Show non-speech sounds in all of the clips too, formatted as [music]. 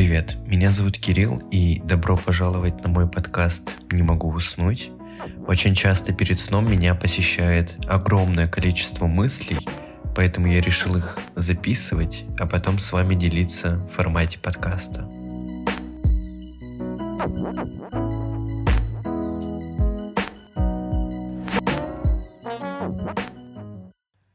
привет! Меня зовут Кирилл, и добро пожаловать на мой подкаст «Не могу уснуть». Очень часто перед сном меня посещает огромное количество мыслей, поэтому я решил их записывать, а потом с вами делиться в формате подкаста.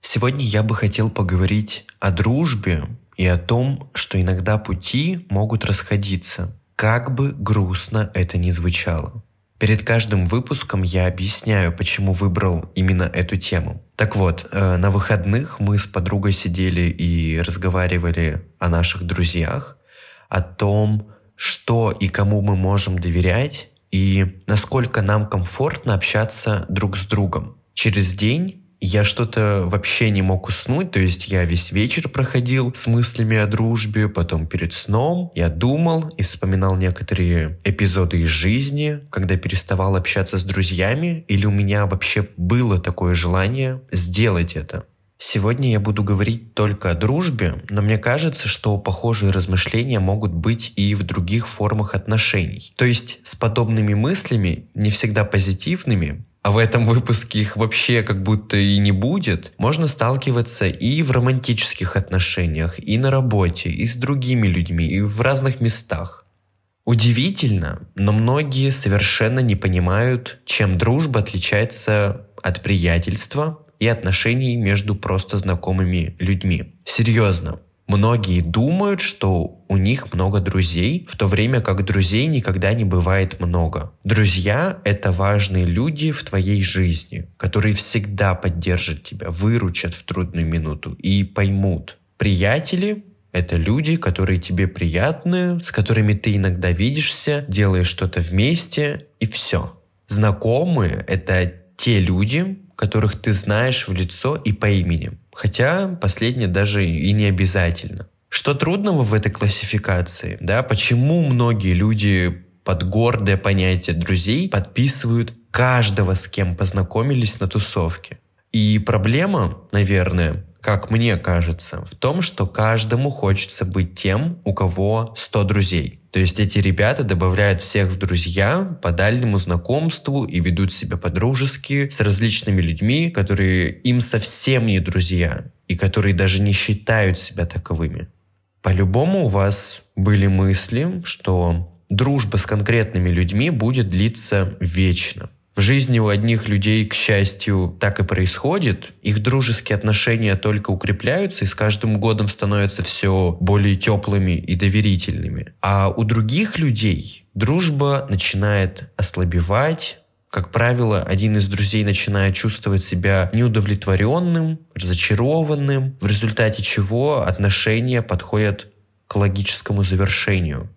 Сегодня я бы хотел поговорить о дружбе и о том, что иногда пути могут расходиться, как бы грустно это ни звучало. Перед каждым выпуском я объясняю, почему выбрал именно эту тему. Так вот, э, на выходных мы с подругой сидели и разговаривали о наших друзьях, о том, что и кому мы можем доверять и насколько нам комфортно общаться друг с другом. Через день я что-то вообще не мог уснуть, то есть я весь вечер проходил с мыслями о дружбе, потом перед сном я думал и вспоминал некоторые эпизоды из жизни, когда переставал общаться с друзьями, или у меня вообще было такое желание сделать это. Сегодня я буду говорить только о дружбе, но мне кажется, что похожие размышления могут быть и в других формах отношений. То есть с подобными мыслями, не всегда позитивными, а в этом выпуске их вообще как будто и не будет, можно сталкиваться и в романтических отношениях, и на работе, и с другими людьми, и в разных местах. Удивительно, но многие совершенно не понимают, чем дружба отличается от приятельства и отношений между просто знакомыми людьми. Серьезно, Многие думают, что у них много друзей, в то время как друзей никогда не бывает много. Друзья — это важные люди в твоей жизни, которые всегда поддержат тебя, выручат в трудную минуту и поймут. Приятели это люди, которые тебе приятны, с которыми ты иногда видишься, делаешь что-то вместе, и все. Знакомые — это те люди, которых ты знаешь в лицо и по имени. Хотя последнее даже и не обязательно. Что трудного в этой классификации? Да? Почему многие люди под гордое понятие друзей подписывают каждого, с кем познакомились на тусовке? И проблема, наверное, как мне кажется, в том, что каждому хочется быть тем, у кого 100 друзей. То есть эти ребята добавляют всех в друзья по дальнему знакомству и ведут себя по-дружески с различными людьми, которые им совсем не друзья и которые даже не считают себя таковыми. По-любому у вас были мысли, что дружба с конкретными людьми будет длиться вечно. В жизни у одних людей, к счастью, так и происходит. Их дружеские отношения только укрепляются и с каждым годом становятся все более теплыми и доверительными. А у других людей дружба начинает ослабевать, как правило, один из друзей начинает чувствовать себя неудовлетворенным, разочарованным, в результате чего отношения подходят к логическому завершению.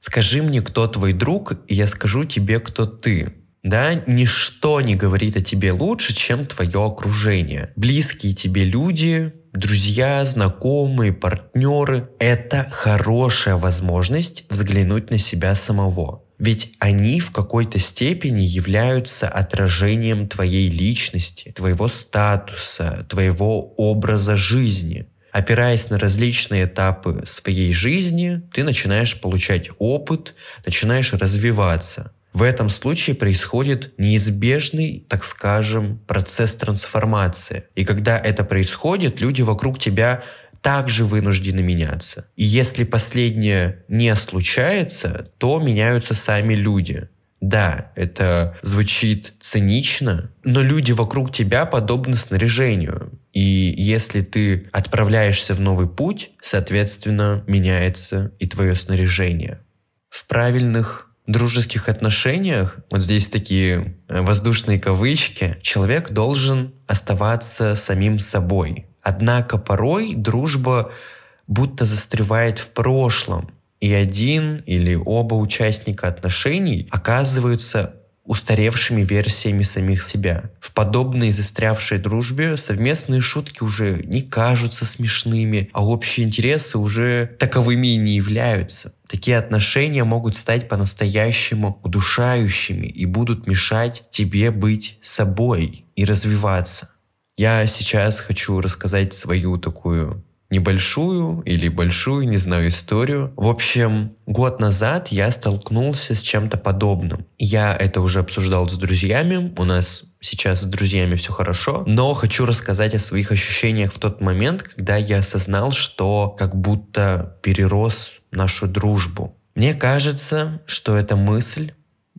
Скажи мне, кто твой друг, и я скажу тебе, кто ты. Да, ничто не говорит о тебе лучше, чем твое окружение. Близкие тебе люди, друзья, знакомые, партнеры – это хорошая возможность взглянуть на себя самого. Ведь они в какой-то степени являются отражением твоей личности, твоего статуса, твоего образа жизни. Опираясь на различные этапы своей жизни, ты начинаешь получать опыт, начинаешь развиваться – в этом случае происходит неизбежный, так скажем, процесс трансформации. И когда это происходит, люди вокруг тебя также вынуждены меняться. И если последнее не случается, то меняются сами люди. Да, это звучит цинично, но люди вокруг тебя подобны снаряжению. И если ты отправляешься в новый путь, соответственно, меняется и твое снаряжение. В правильных дружеских отношениях, вот здесь такие э, воздушные кавычки, человек должен оставаться самим собой. Однако порой дружба будто застревает в прошлом, и один или оба участника отношений оказываются устаревшими версиями самих себя. В подобной застрявшей дружбе совместные шутки уже не кажутся смешными, а общие интересы уже таковыми и не являются. Такие отношения могут стать по-настоящему удушающими и будут мешать тебе быть собой и развиваться. Я сейчас хочу рассказать свою такую небольшую или большую, не знаю, историю. В общем, год назад я столкнулся с чем-то подобным. Я это уже обсуждал с друзьями. У нас сейчас с друзьями все хорошо, но хочу рассказать о своих ощущениях в тот момент, когда я осознал, что как будто перерос нашу дружбу. Мне кажется, что эта мысль,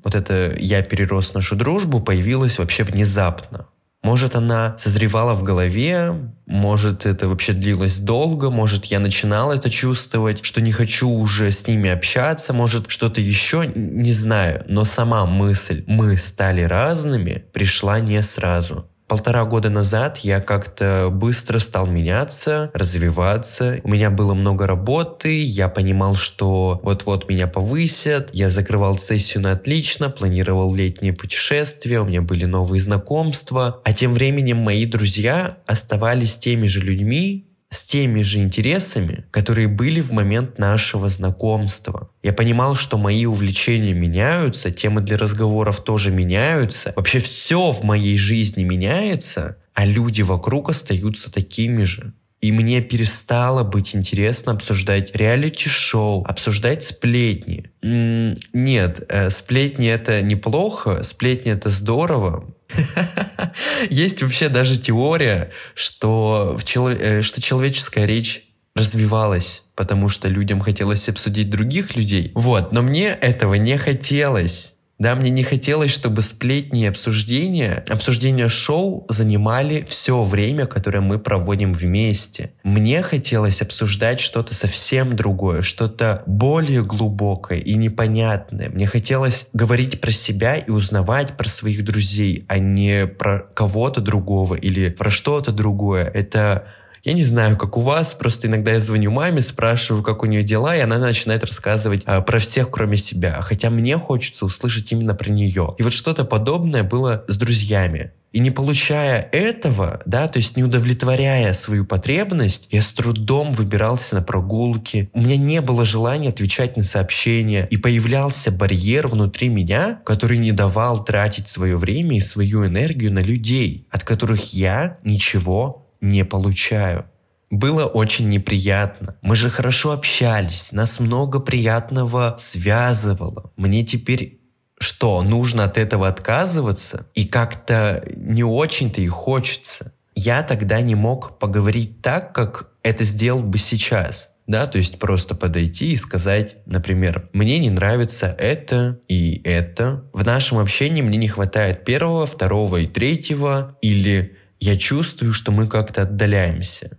вот это «я перерос нашу дружбу» появилась вообще внезапно. Может, она созревала в голове, может, это вообще длилось долго, может, я начинал это чувствовать, что не хочу уже с ними общаться, может, что-то еще, не знаю. Но сама мысль «мы стали разными» пришла не сразу полтора года назад я как-то быстро стал меняться, развиваться. У меня было много работы, я понимал, что вот-вот меня повысят. Я закрывал сессию на отлично, планировал летнее путешествие, у меня были новые знакомства. А тем временем мои друзья оставались теми же людьми, с теми же интересами, которые были в момент нашего знакомства. Я понимал, что мои увлечения меняются, темы для разговоров тоже меняются. Вообще все в моей жизни меняется, а люди вокруг остаются такими же. И мне перестало быть интересно обсуждать реалити-шоу, обсуждать сплетни. Нет, э, сплетни это неплохо, сплетни это здорово. [laughs] Есть вообще даже теория, что, в чело- э, что человеческая речь развивалась, потому что людям хотелось обсудить других людей. Вот, но мне этого не хотелось. Да, мне не хотелось, чтобы сплетни и обсуждения, обсуждения шоу занимали все время, которое мы проводим вместе. Мне хотелось обсуждать что-то совсем другое, что-то более глубокое и непонятное. Мне хотелось говорить про себя и узнавать про своих друзей, а не про кого-то другого или про что-то другое. Это я не знаю, как у вас, просто иногда я звоню маме, спрашиваю, как у нее дела, и она начинает рассказывать а, про всех, кроме себя. Хотя мне хочется услышать именно про нее. И вот что-то подобное было с друзьями. И не получая этого, да, то есть не удовлетворяя свою потребность, я с трудом выбирался на прогулки. У меня не было желания отвечать на сообщения. И появлялся барьер внутри меня, который не давал тратить свое время и свою энергию на людей, от которых я ничего не получаю. Было очень неприятно. Мы же хорошо общались, нас много приятного связывало. Мне теперь что, нужно от этого отказываться? И как-то не очень-то и хочется. Я тогда не мог поговорить так, как это сделал бы сейчас. Да, то есть просто подойти и сказать, например, мне не нравится это и это. В нашем общении мне не хватает первого, второго и третьего. Или я чувствую, что мы как-то отдаляемся.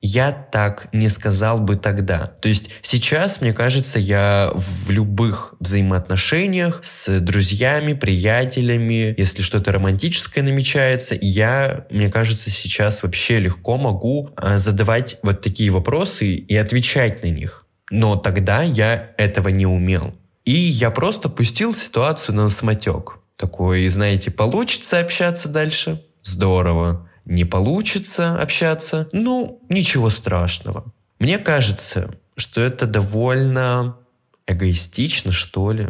Я так не сказал бы тогда. То есть сейчас, мне кажется, я в любых взаимоотношениях с друзьями, приятелями, если что-то романтическое намечается, я, мне кажется, сейчас вообще легко могу а, задавать вот такие вопросы и отвечать на них. Но тогда я этого не умел. И я просто пустил ситуацию на самотек. Такой, знаете, получится общаться дальше, здорово. Не получится общаться, ну, ничего страшного. Мне кажется, что это довольно эгоистично, что ли.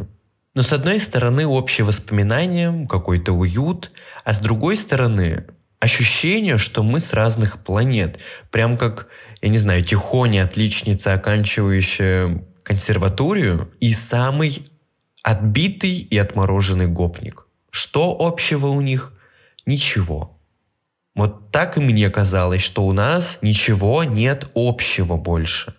Но с одной стороны общие воспоминания, какой-то уют, а с другой стороны ощущение, что мы с разных планет. Прям как, я не знаю, тихоня отличница, оканчивающая консерваторию, и самый отбитый и отмороженный гопник. Что общего у них? Ничего. Вот так и мне казалось, что у нас ничего нет общего больше.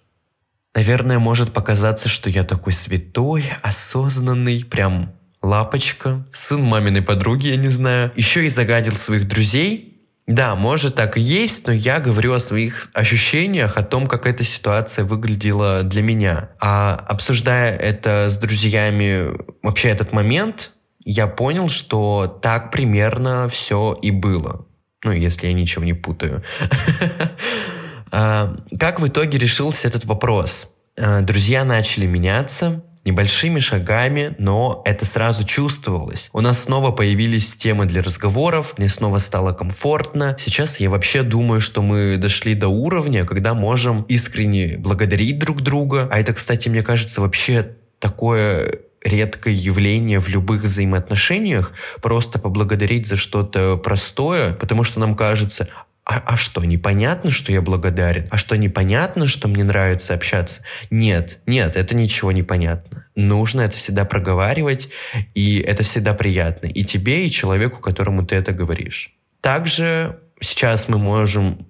Наверное, может показаться, что я такой святой, осознанный, прям лапочка, сын маминой подруги, я не знаю. Еще и загадил своих друзей. Да, может так и есть, но я говорю о своих ощущениях, о том, как эта ситуация выглядела для меня. А обсуждая это с друзьями, вообще этот момент, я понял, что так примерно все и было. Ну, если я ничего не путаю. [laughs] А, как в итоге решился этот вопрос? А, друзья начали меняться, небольшими шагами, но это сразу чувствовалось. У нас снова появились темы для разговоров, мне снова стало комфортно. Сейчас я вообще думаю, что мы дошли до уровня, когда можем искренне благодарить друг друга. А это, кстати, мне кажется, вообще такое редкое явление в любых взаимоотношениях, просто поблагодарить за что-то простое, потому что нам кажется, а, а что, непонятно, что я благодарен? А что, непонятно, что мне нравится общаться? Нет, нет, это ничего не понятно. Нужно это всегда проговаривать, и это всегда приятно. И тебе, и человеку, которому ты это говоришь. Также сейчас мы можем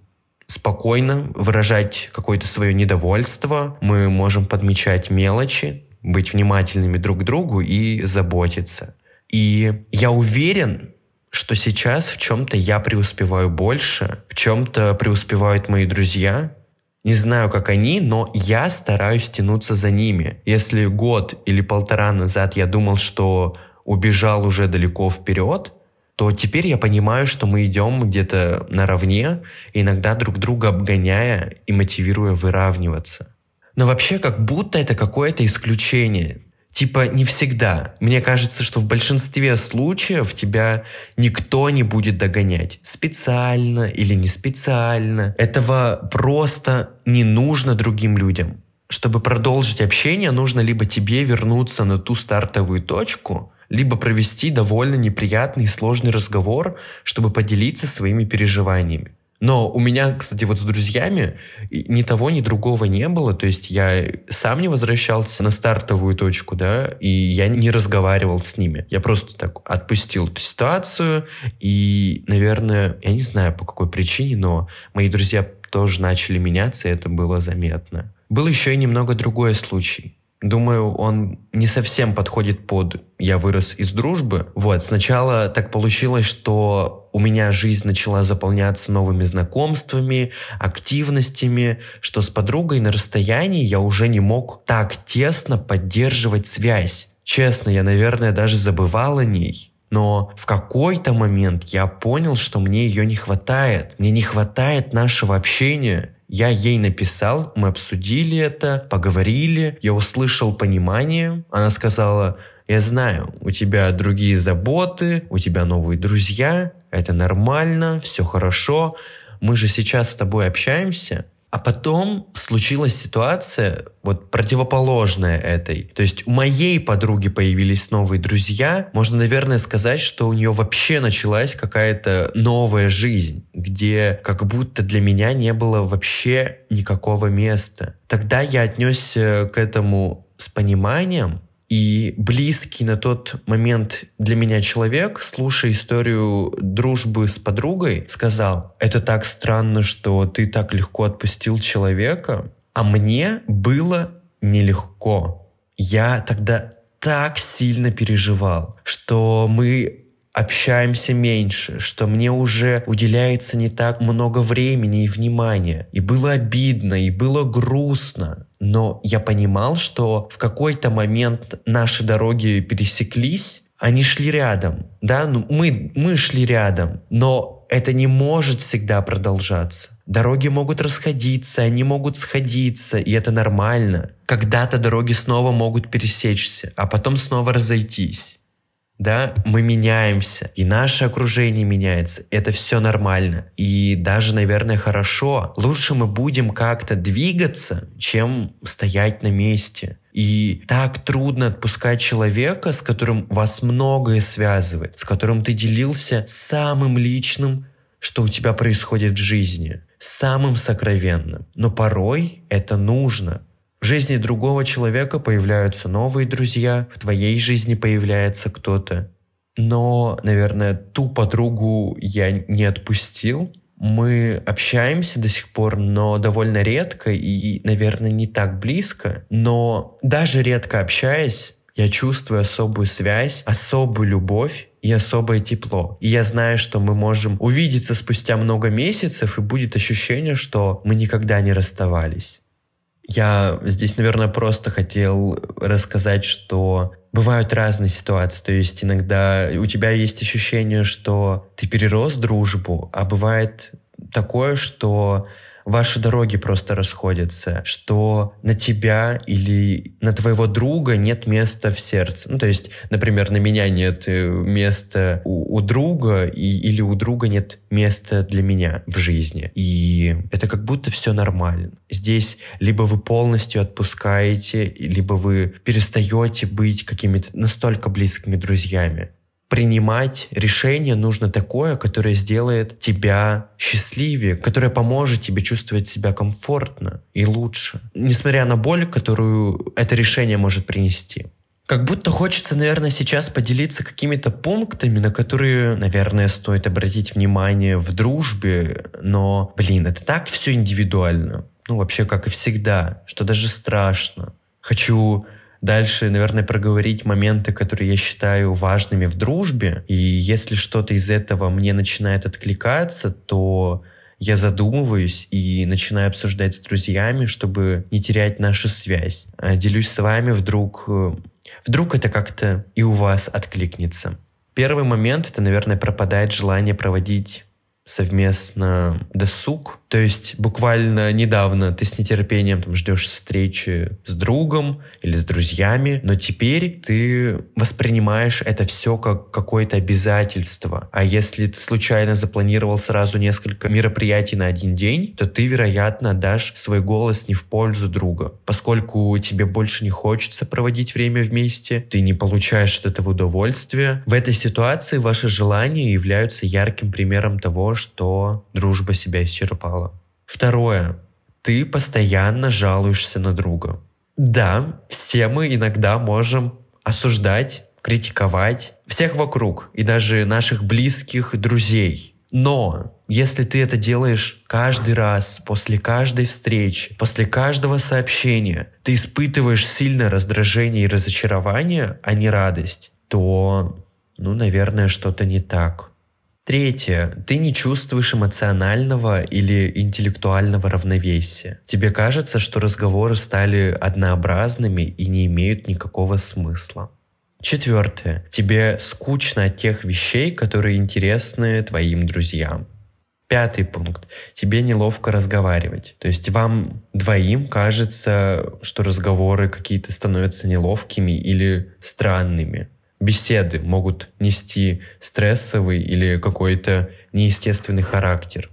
спокойно выражать какое-то свое недовольство, мы можем подмечать мелочи, быть внимательными друг к другу и заботиться. И я уверен, что сейчас в чем-то я преуспеваю больше, в чем-то преуспевают мои друзья. Не знаю, как они, но я стараюсь тянуться за ними. Если год или полтора назад я думал, что убежал уже далеко вперед, то теперь я понимаю, что мы идем где-то наравне, иногда друг друга обгоняя и мотивируя выравниваться. Но вообще как будто это какое-то исключение. Типа не всегда. Мне кажется, что в большинстве случаев тебя никто не будет догонять. Специально или не специально. Этого просто не нужно другим людям. Чтобы продолжить общение, нужно либо тебе вернуться на ту стартовую точку, либо провести довольно неприятный и сложный разговор, чтобы поделиться своими переживаниями. Но у меня, кстати, вот с друзьями ни того, ни другого не было. То есть я сам не возвращался на стартовую точку, да, и я не разговаривал с ними. Я просто так отпустил эту ситуацию, и, наверное, я не знаю по какой причине, но мои друзья тоже начали меняться, и это было заметно. Был еще и немного другой случай. Думаю, он не совсем подходит под «я вырос из дружбы». Вот, сначала так получилось, что у меня жизнь начала заполняться новыми знакомствами, активностями, что с подругой на расстоянии я уже не мог так тесно поддерживать связь. Честно, я, наверное, даже забывал о ней. Но в какой-то момент я понял, что мне ее не хватает. Мне не хватает нашего общения. Я ей написал, мы обсудили это, поговорили, я услышал понимание. Она сказала, я знаю, у тебя другие заботы, у тебя новые друзья, это нормально, все хорошо. Мы же сейчас с тобой общаемся, а потом случилась ситуация, вот противоположная этой. То есть у моей подруги появились новые друзья. Можно, наверное, сказать, что у нее вообще началась какая-то новая жизнь, где как будто для меня не было вообще никакого места. Тогда я отнесся к этому с пониманием, и близкий на тот момент для меня человек, слушая историю дружбы с подругой, сказал, это так странно, что ты так легко отпустил человека, а мне было нелегко. Я тогда так сильно переживал, что мы общаемся меньше, что мне уже уделяется не так много времени и внимания. И было обидно, и было грустно. Но я понимал, что в какой-то момент наши дороги пересеклись, они шли рядом, да, ну мы, мы шли рядом, но это не может всегда продолжаться. Дороги могут расходиться, они могут сходиться, и это нормально. Когда-то дороги снова могут пересечься, а потом снова разойтись да, мы меняемся, и наше окружение меняется, это все нормально, и даже, наверное, хорошо. Лучше мы будем как-то двигаться, чем стоять на месте. И так трудно отпускать человека, с которым вас многое связывает, с которым ты делился самым личным, что у тебя происходит в жизни, самым сокровенным. Но порой это нужно, в жизни другого человека появляются новые друзья, в твоей жизни появляется кто-то. Но, наверное, ту подругу я не отпустил. Мы общаемся до сих пор, но довольно редко и, наверное, не так близко. Но даже редко общаясь, я чувствую особую связь, особую любовь и особое тепло. И я знаю, что мы можем увидеться спустя много месяцев, и будет ощущение, что мы никогда не расставались. Я здесь, наверное, просто хотел рассказать, что бывают разные ситуации. То есть иногда у тебя есть ощущение, что ты перерос дружбу, а бывает такое, что ваши дороги просто расходятся, что на тебя или на твоего друга нет места в сердце. Ну, то есть, например, на меня нет э, места у, у друга, и, или у друга нет места для меня в жизни. И это как будто все нормально. Здесь либо вы полностью отпускаете, либо вы перестаете быть какими-то настолько близкими друзьями. Принимать решение нужно такое, которое сделает тебя счастливее, которое поможет тебе чувствовать себя комфортно и лучше, несмотря на боль, которую это решение может принести. Как будто хочется, наверное, сейчас поделиться какими-то пунктами, на которые, наверное, стоит обратить внимание в дружбе, но, блин, это так все индивидуально. Ну, вообще, как и всегда, что даже страшно. Хочу дальше, наверное, проговорить моменты, которые я считаю важными в дружбе. И если что-то из этого мне начинает откликаться, то я задумываюсь и начинаю обсуждать с друзьями, чтобы не терять нашу связь. А делюсь с вами, вдруг э, Вдруг это как-то и у вас откликнется. Первый момент — это, наверное, пропадает желание проводить совместно досуг. То есть буквально недавно ты с нетерпением там, ждешь встречи с другом или с друзьями, но теперь ты воспринимаешь это все как какое-то обязательство. А если ты случайно запланировал сразу несколько мероприятий на один день, то ты, вероятно, дашь свой голос не в пользу друга. Поскольку тебе больше не хочется проводить время вместе, ты не получаешь от этого удовольствия. В этой ситуации ваши желания являются ярким примером что дружба себя исчерпала. Второе. Ты постоянно жалуешься на друга. Да, все мы иногда можем осуждать, критиковать всех вокруг и даже наших близких друзей. Но если ты это делаешь каждый раз, после каждой встречи, после каждого сообщения, ты испытываешь сильное раздражение и разочарование, а не радость, то, ну, наверное, что-то не так. Третье. Ты не чувствуешь эмоционального или интеллектуального равновесия. Тебе кажется, что разговоры стали однообразными и не имеют никакого смысла. Четвертое. Тебе скучно от тех вещей, которые интересны твоим друзьям. Пятый пункт. Тебе неловко разговаривать. То есть вам двоим кажется, что разговоры какие-то становятся неловкими или странными беседы могут нести стрессовый или какой-то неестественный характер.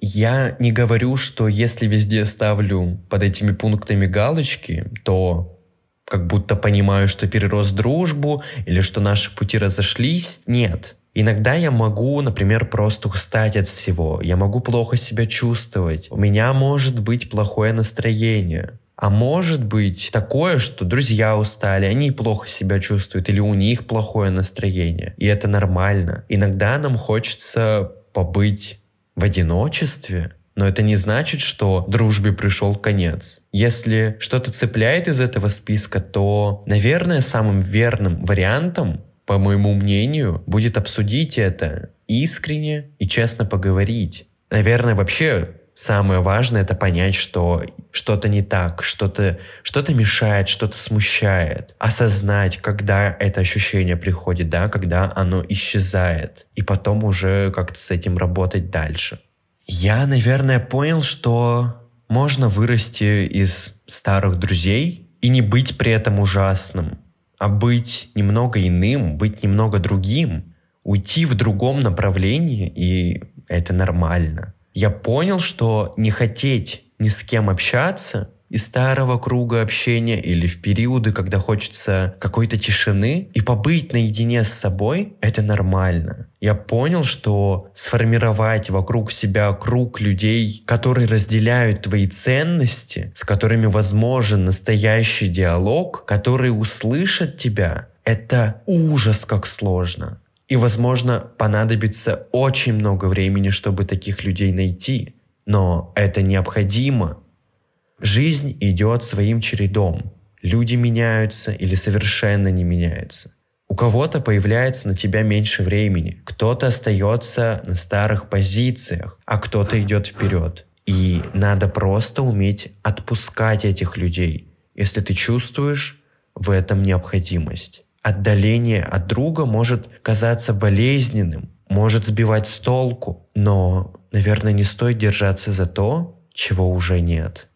Я не говорю, что если везде ставлю под этими пунктами галочки, то как будто понимаю, что перерос дружбу или что наши пути разошлись. Нет. Иногда я могу, например, просто устать от всего. Я могу плохо себя чувствовать. У меня может быть плохое настроение. А может быть такое, что друзья устали, они плохо себя чувствуют, или у них плохое настроение. И это нормально. Иногда нам хочется побыть в одиночестве, но это не значит, что дружбе пришел конец. Если что-то цепляет из этого списка, то, наверное, самым верным вариантом, по моему мнению, будет обсудить это искренне и честно поговорить. Наверное, вообще самое важное это понять, что что-то не так, что-то что мешает, что-то смущает. Осознать, когда это ощущение приходит, да, когда оно исчезает. И потом уже как-то с этим работать дальше. Я, наверное, понял, что можно вырасти из старых друзей и не быть при этом ужасным, а быть немного иным, быть немного другим, уйти в другом направлении, и это нормально я понял, что не хотеть ни с кем общаться из старого круга общения или в периоды, когда хочется какой-то тишины, и побыть наедине с собой — это нормально. Я понял, что сформировать вокруг себя круг людей, которые разделяют твои ценности, с которыми возможен настоящий диалог, которые услышат тебя, это ужас как сложно. И, возможно, понадобится очень много времени, чтобы таких людей найти. Но это необходимо. Жизнь идет своим чередом. Люди меняются или совершенно не меняются. У кого-то появляется на тебя меньше времени, кто-то остается на старых позициях, а кто-то идет вперед. И надо просто уметь отпускать этих людей, если ты чувствуешь в этом необходимость отдаление от друга может казаться болезненным, может сбивать с толку, но, наверное, не стоит держаться за то, чего уже нет.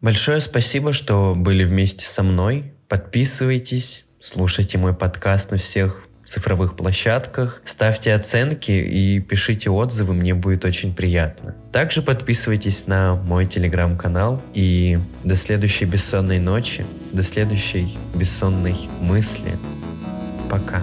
Большое спасибо, что были вместе со мной. Подписывайтесь, слушайте мой подкаст на всех цифровых площадках. Ставьте оценки и пишите отзывы, мне будет очень приятно. Также подписывайтесь на мой телеграм-канал и до следующей бессонной ночи, до следующей бессонной мысли. Пока.